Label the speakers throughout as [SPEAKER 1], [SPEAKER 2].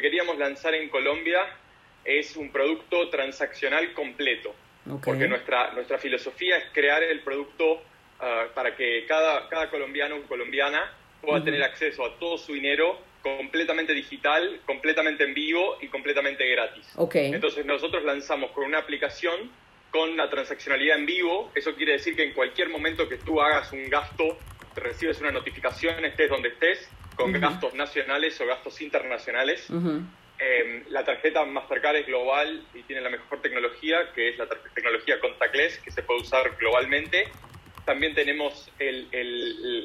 [SPEAKER 1] queríamos lanzar en Colombia es un producto transaccional completo. Porque nuestra, nuestra filosofía es crear el producto ah, para que cada, cada colombiano o colombiana pueda tener acceso a todo su dinero completamente digital, completamente en vivo y completamente gratis. Entonces nosotros lanzamos con una aplicación con la transaccionalidad en vivo. Eso quiere decir que en cualquier momento que tú hagas un gasto, te recibes una notificación, estés donde estés, con gastos nacionales o gastos internacionales. Em, la tarjeta Mastercard es global y tiene la mejor tecnología, que es la tecnología contactless, que se puede usar globalmente. También tenemos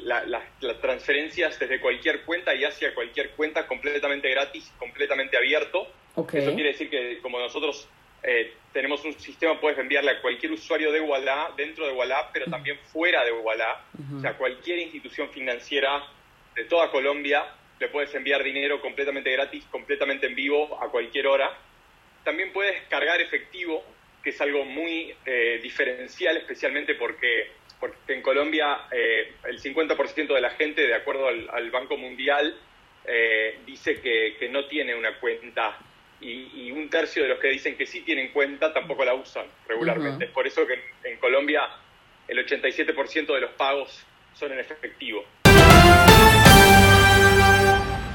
[SPEAKER 1] las transferencias desde cualquier cuenta y hacia cualquier cuenta completamente gratis, completamente abierto. Eso quiere decir que como nosotros eh, tenemos un sistema, puedes enviarle a cualquier usuario de Walla, dentro de Walla, pero también fuera de Walla, o sea, cualquier institución financiera de toda Colombia le puedes enviar dinero completamente gratis, completamente en vivo, a cualquier hora. También puedes cargar efectivo, que es algo muy eh, diferencial, especialmente porque, porque en Colombia eh, el 50% de la gente, de acuerdo al, Banco Mundial, eh, dice que, no tiene una cuenta y, un tercio de los que dicen que sí tienen cuenta tampoco la usan regularmente. Es por eso que en, en Colombia el 87% de los pagos son en efectivo.